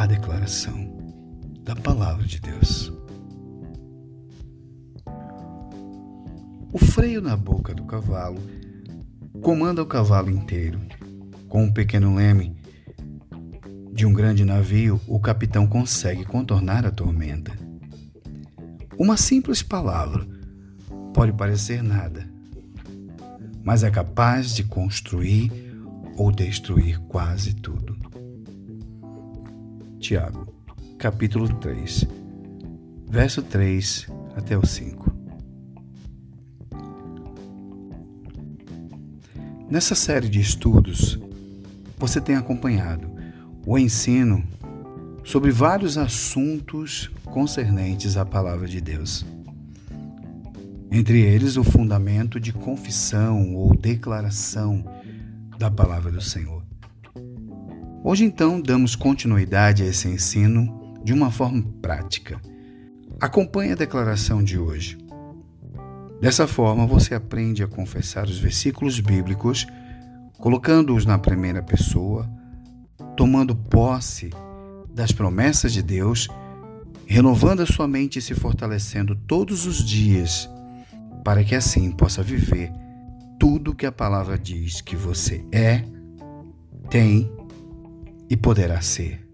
a declaração da palavra de Deus. O freio na boca do cavalo comanda o cavalo inteiro. Com um pequeno leme de um grande navio, o capitão consegue contornar a tormenta. Uma simples palavra pode parecer nada, mas é capaz de construir ou destruir quase tudo. Tiago, capítulo 3, verso 3 até o 5. Nessa série de estudos, você tem acompanhado o ensino sobre vários assuntos concernentes à palavra de Deus. Entre eles, o fundamento de confissão ou declaração da palavra do Senhor. Hoje, então, damos continuidade a esse ensino de uma forma prática. Acompanhe a declaração de hoje. Dessa forma, você aprende a confessar os versículos bíblicos, colocando-os na primeira pessoa, tomando posse das promessas de Deus, renovando a sua mente e se fortalecendo todos os dias, para que assim possa viver tudo que a palavra diz que você é, tem e poderá ser.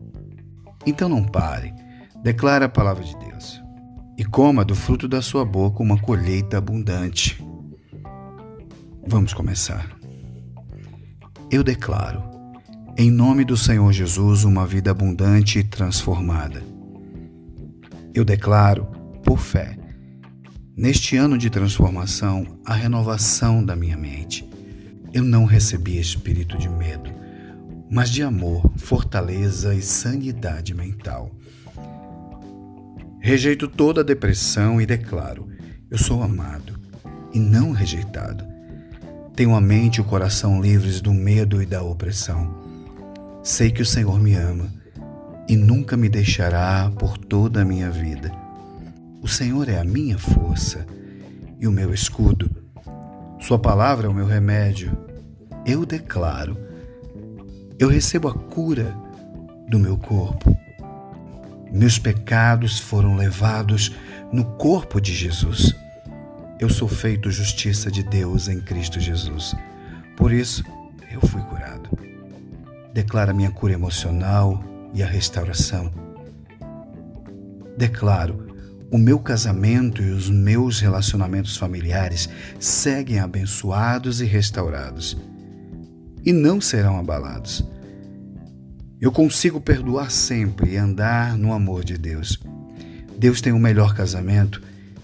Então não pare, declare a palavra de Deus e coma do fruto da sua boca uma colheita abundante. Vamos começar. Eu declaro, em nome do Senhor Jesus, uma vida abundante e transformada. Eu declaro, por fé, neste ano de transformação, a renovação da minha mente. Eu não recebi espírito de medo, mas de amor, fortaleza e sanidade mental. Rejeito toda a depressão e declaro: eu sou amado e não rejeitado. Tenho a mente e o coração livres do medo e da opressão. Sei que o Senhor me ama e nunca me deixará por toda a minha vida. O Senhor é a minha força e o meu escudo. Sua palavra é o meu remédio. Eu declaro: eu recebo a cura do meu corpo meus pecados foram levados no corpo de Jesus. Eu sou feito justiça de Deus em Cristo Jesus. Por isso, eu fui curado. Declara minha cura emocional e a restauração. Declaro, o meu casamento e os meus relacionamentos familiares seguem abençoados e restaurados e não serão abalados eu consigo perdoar sempre e andar no amor de Deus. Deus tem o melhor casamento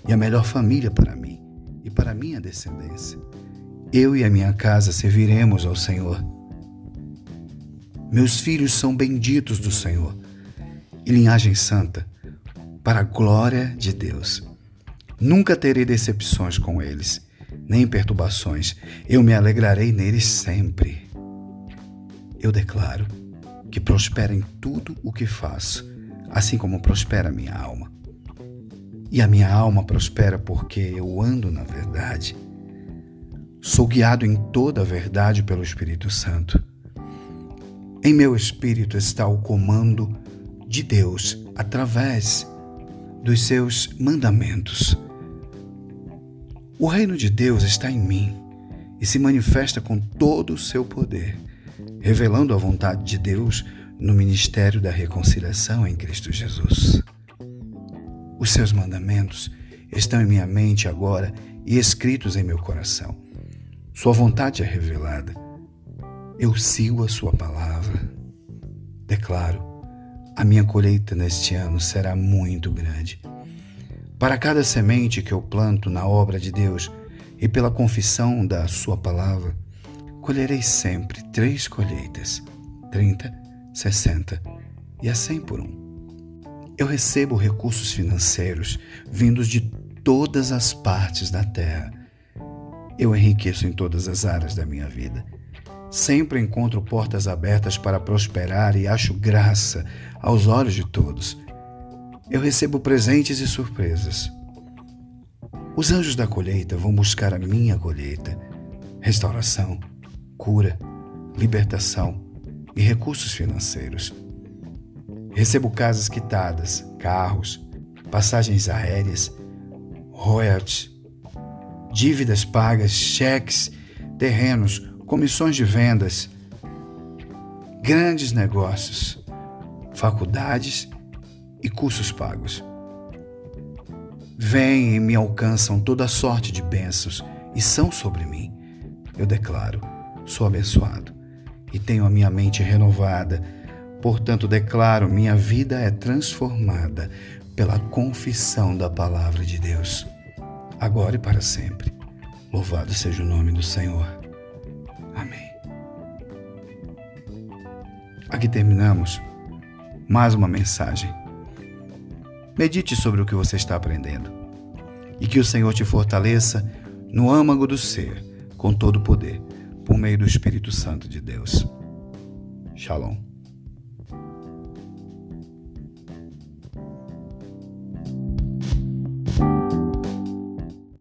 e a melhor família para mim e para minha descendência. Eu e a minha casa serviremos ao Senhor. Meus filhos são benditos do Senhor e linhagem santa, para a glória de Deus. Nunca terei decepções com eles, nem perturbações. Eu me alegrarei neles sempre. Eu declaro que prospera em tudo o que faço, assim como prospera a minha alma. E a minha alma prospera porque eu ando na verdade. Sou guiado em toda a verdade pelo Espírito Santo. Em meu espírito está o comando de Deus através dos seus mandamentos. O reino de Deus está em mim e se manifesta com todo o seu poder revelando a vontade de Deus no ministério da reconciliação em Cristo Jesus. Os seus mandamentos estão em minha mente agora e escritos em meu coração. Sua vontade é revelada. Eu sigo a sua palavra. Declaro, a minha colheita neste ano será muito grande. Para cada semente que eu planto na obra de Deus e pela confissão da sua palavra, colherei sempre três colheitas: 30, 60 e a 100 por um. Eu recebo recursos financeiros vindos de todas as partes da terra. Eu enriqueço em todas as áreas da minha vida. Sempre encontro portas abertas para prosperar e acho graça aos olhos de todos. Eu recebo presentes e surpresas. Os anjos da colheita vão buscar a minha colheita, restauração, cura, libertação e recursos financeiros. Recebo casas quitadas, carros, passagens aéreas, royalties, dívidas pagas, cheques, terrenos, comissões de vendas, grandes negócios, faculdades e cursos pagos. Vêm e me alcançam toda sorte de bênçãos e são sobre mim. Eu declaro, sou abençoado e tenho a minha mente renovada Portanto, declaro: minha vida é transformada pela confissão da palavra de Deus, agora e para sempre. Louvado seja o nome do Senhor. Amém. Aqui terminamos mais uma mensagem. Medite sobre o que você está aprendendo e que o Senhor te fortaleça no âmago do ser, com todo o poder, por meio do Espírito Santo de Deus. Shalom.